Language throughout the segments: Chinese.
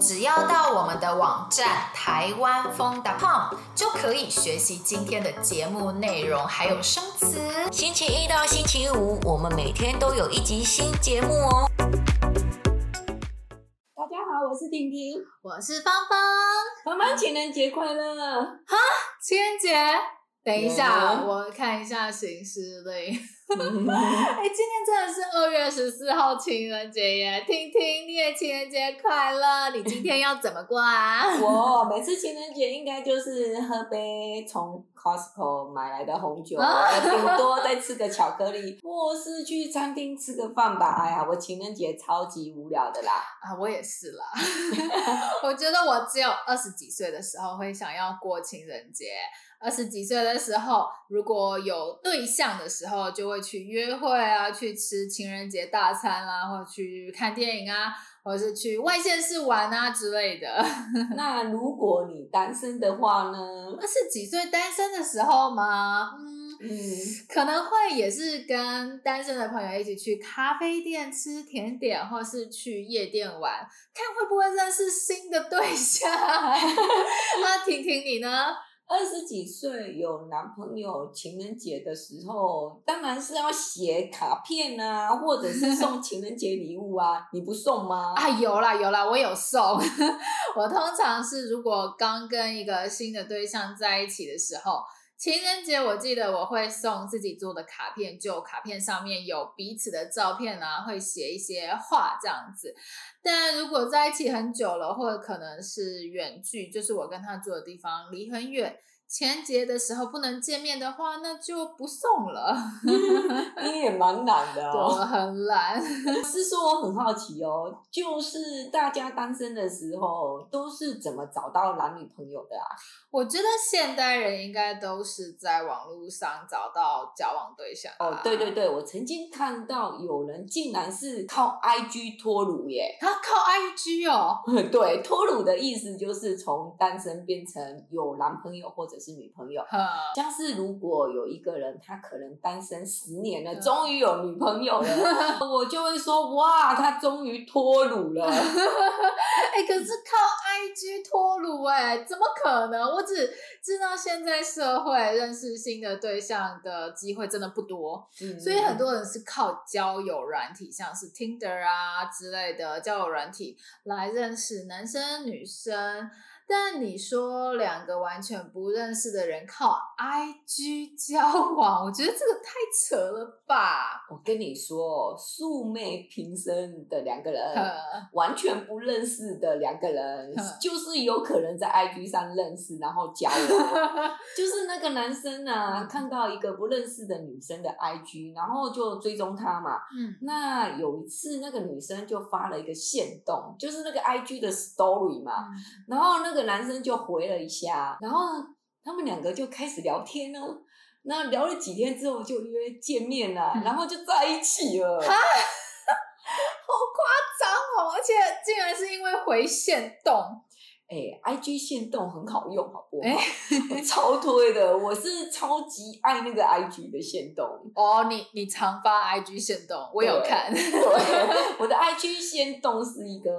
只要到我们的网站台湾风 .com 就可以学习今天的节目内容，还有生词。星期一到星期五，我们每天都有一集新节目哦。大家好，我是婷婷，我是芳芳。芳芳，情人节快乐！哈，情人节？等一下我看一下行事历。哎、欸，今天真的是二月十四号情人节耶！听听，你也情人节快乐！你今天要怎么过啊？我每次情人节应该就是喝杯从 Costco 买来的红酒，顶多再吃个巧克力，或是去餐厅吃个饭吧。哎呀，我情人节超级无聊的啦！啊，我也是啦。我觉得我只有二十几岁的时候会想要过情人节。二十几岁的时候，如果有对象的时候，就会去约会啊，去吃情人节大餐啦，或者去看电影啊，或者是去外县市玩啊之类的。那如果你单身的话呢？二十几岁单身的时候吗？嗯嗯，可能会也是跟单身的朋友一起去咖啡店吃甜点，或是去夜店玩，看会不会认识新的对象。那婷婷你呢？二十几岁有男朋友，情人节的时候当然是要写卡片啊，或者是送 情人节礼物啊。你不送吗？啊，有啦有啦，我有送。我通常是如果刚跟一个新的对象在一起的时候，情人节我记得我会送自己做的卡片，就卡片上面有彼此的照片啊，会写一些话这样子。但如果在一起很久了，或者可能是远距，就是我跟他住的地方离很远。情人节的时候不能见面的话，那就不送了。你也蛮懒的哦，我很懒。是说我很好奇哦，就是大家单身的时候都是怎么找到男女朋友的啊？我觉得现代人应该都是在网络上找到交往对象啊。哦，对对对，我曾经看到有人竟然是靠 IG 脱乳耶。他靠 IG 哦？对，脱乳的意思就是从单身变成有男朋友或者。是女朋友，像是如果有一个人他可能单身十年了，终于有女朋友了，我就会说哇，他终于脱乳了。哎、欸，可是靠 IG 脱乳，哎，怎么可能？我只知道现在社会认识新的对象的机会真的不多，嗯、所以很多人是靠交友软体，像是 Tinder 啊之类的交友软体来认识男生女生。但你说两个完全不认识的人靠 IG 交往，我觉得这个太扯了吧？我跟你说，素昧平生的两个人，完全不认识的两个人，就是有可能在 IG 上认识，然后交 往。就是那个男生呢、啊，看到一个不认识的女生的 IG，然后就追踪她嘛。嗯。那有一次，那个女生就发了一个线动，就是那个 IG 的 Story 嘛，嗯、然后那个。男生就回了一下，然后他们两个就开始聊天哦。那聊了几天之后就约见面了，然后就在一起了。哈，好夸张哦！而且竟然是因为回线动。哎，IG 限动很好用，好不好？欸、超推的，我是超级爱那个 IG 的限动。哦，你你常发 IG 限动，我有看。我的 IG 限动是一个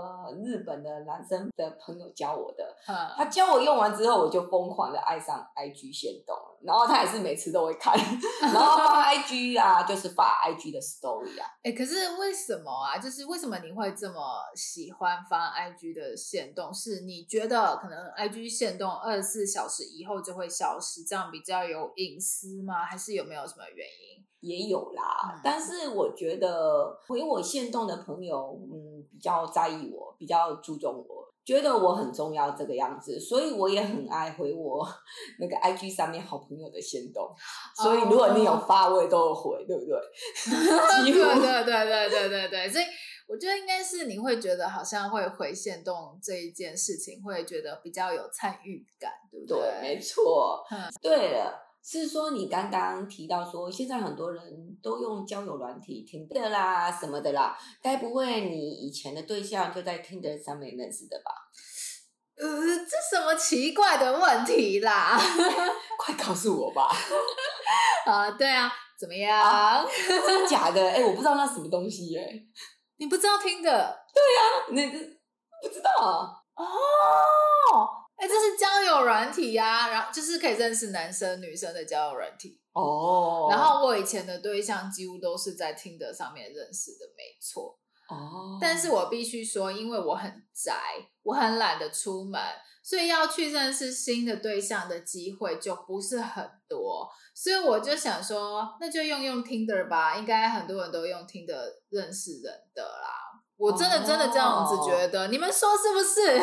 日本的男生的朋友教我的，嗯、他教我用完之后，我就疯狂的爱上 IG 限动。然后他也是每次都会看，然后发 IG 啊，就是发 IG 的 Story 啊。哎、欸，可是为什么啊？就是为什么你会这么喜欢发 IG 的限动？是你觉得可能 IG 限动二十四小时以后就会消失，这样比较有隐私吗？还是有没有什么原因？也有啦，嗯、但是我觉得回我限动的朋友，嗯，比较在意我，比较注重我。觉得我很重要这个样子，所以我也很爱回我 那个 IG 上面好朋友的限动。所以如果你有发，我也都有回，对不对？对对对对对对对，所以我觉得应该是你会觉得好像会回限动这一件事情，会觉得比较有参与感，对不对？对，没错。嗯，对了。是说你刚刚提到说，现在很多人都用交友软体，Tinder 啦什么的啦，该不会你以前的对象就在 Tinder 上面认识的吧？呃，这什么奇怪的问题啦？快告诉我吧！啊，对啊，怎么样？啊、真的假的？哎、欸，我不知道那什么东西耶、欸。你不知道 Tinder？对啊，那个不知道啊。哦，哎，这是交友软体呀、啊，然后就是可以认识男生女生的交友软体哦。然后我以前的对象几乎都是在 Tinder 上面认识的，没错。哦，但是我必须说，因为我很宅，我很懒得出门，所以要去认识新的对象的机会就不是很多。所以我就想说，那就用用 Tinder 吧，应该很多人都用 Tinder 认识人的啦。我真的真的这样子觉得，哦、你们说是不是？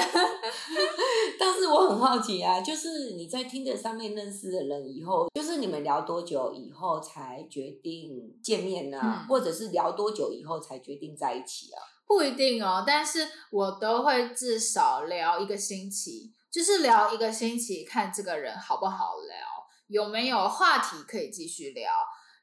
但是我很好奇啊，就是你在 Tinder 上面认识的人以后，就是你们聊多久以后才决定见面呢？嗯、或者是聊多久以后才决定在一起啊？不一定哦，但是我都会至少聊一个星期，就是聊一个星期，看这个人好不好聊，有没有话题可以继续聊。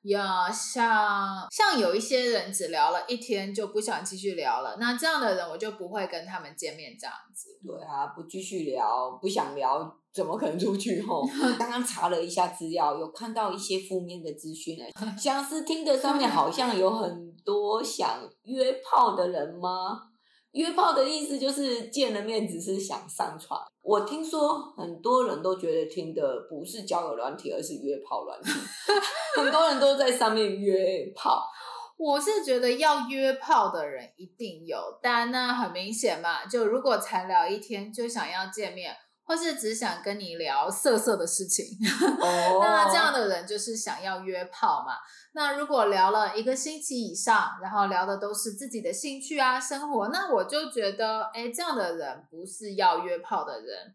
呀，像像有一些人只聊了一天就不想继续聊了，那这样的人我就不会跟他们见面这样子。对啊，不继续聊，不想聊，怎么可能出去吼？刚刚查了一下资料，有看到一些负面的资讯呢，像是 Tinder 上面好像有很多想约炮的人吗？约炮的意思就是见了面只是想上床。我听说很多人都觉得听的不是交友软体，而是约炮软体。很多人都在上面约炮。我是觉得要约炮的人一定有，但那很明显嘛，就如果才聊一天就想要见面，或是只想跟你聊色色的事情，哦、那这样的人就是想要约炮嘛。那如果聊了一个星期以上，然后聊的都是自己的兴趣啊、生活，那我就觉得，哎，这样的人不是要约炮的人，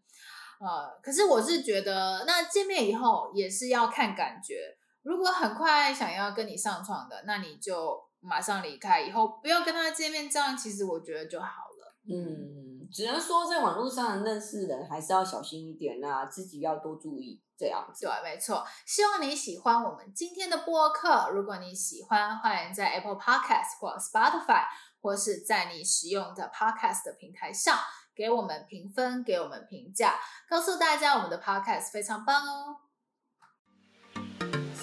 呃，可是我是觉得，那见面以后也是要看感觉。如果很快想要跟你上床的，那你就马上离开，以后不要跟他见面，这样其实我觉得就好了。嗯，只能说在网络上认识人还是要小心一点啊，自己要多注意。这样子，对，没错。希望你喜欢我们今天的播客。如果你喜欢，欢迎在 Apple Podcast 或 Spotify，或是在你使用的 Podcast 的平台上给我们评分，给我们评价，告诉大家我们的 Podcast 非常棒哦。